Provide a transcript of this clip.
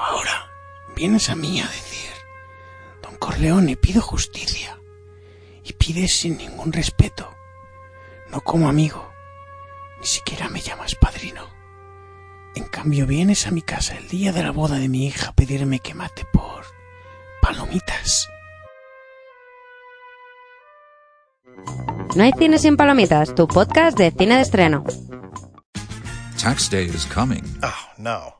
Pero ahora vienes a mí a decir, Don Corleone, pido justicia. Y pides sin ningún respeto. No como amigo. Ni siquiera me llamas padrino. En cambio vienes a mi casa el día de la boda de mi hija a pedirme que mate por palomitas. No hay cine sin palomitas, tu podcast de cine de estreno. Tax day is coming. Oh, no.